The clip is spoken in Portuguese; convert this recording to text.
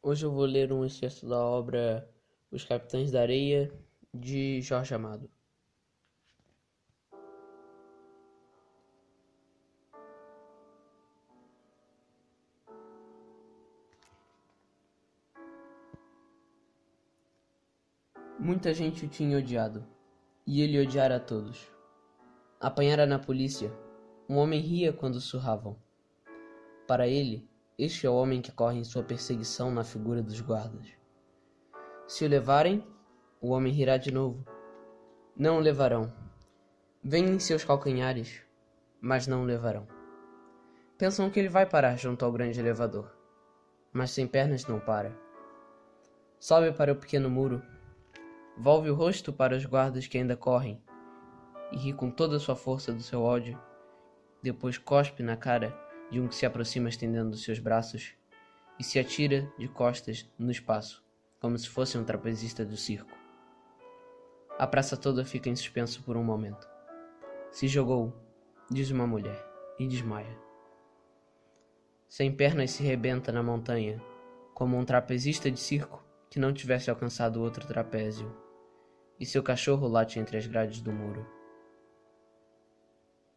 Hoje eu vou ler um excerto da obra Os Capitães da Areia, de Jorge Amado. Muita gente o tinha odiado, e ele odiara a todos. Apanhara na polícia, um homem ria quando surravam. Para ele, este é o homem que corre em sua perseguição na figura dos guardas. Se o levarem, o homem rirá de novo. Não o levarão. Vem em seus calcanhares, mas não o levarão. Pensam que ele vai parar junto ao grande elevador, mas sem pernas não para. Sobe para o pequeno muro, volve o rosto para os guardas que ainda correm e ri com toda a sua força do seu ódio. Depois cospe na cara de um que se aproxima estendendo os seus braços e se atira de costas no espaço, como se fosse um trapezista do circo. A praça toda fica em suspenso por um momento. Se jogou, diz uma mulher, e desmaia. Sem pernas se rebenta na montanha, como um trapezista de circo que não tivesse alcançado outro trapézio, e seu cachorro late entre as grades do muro.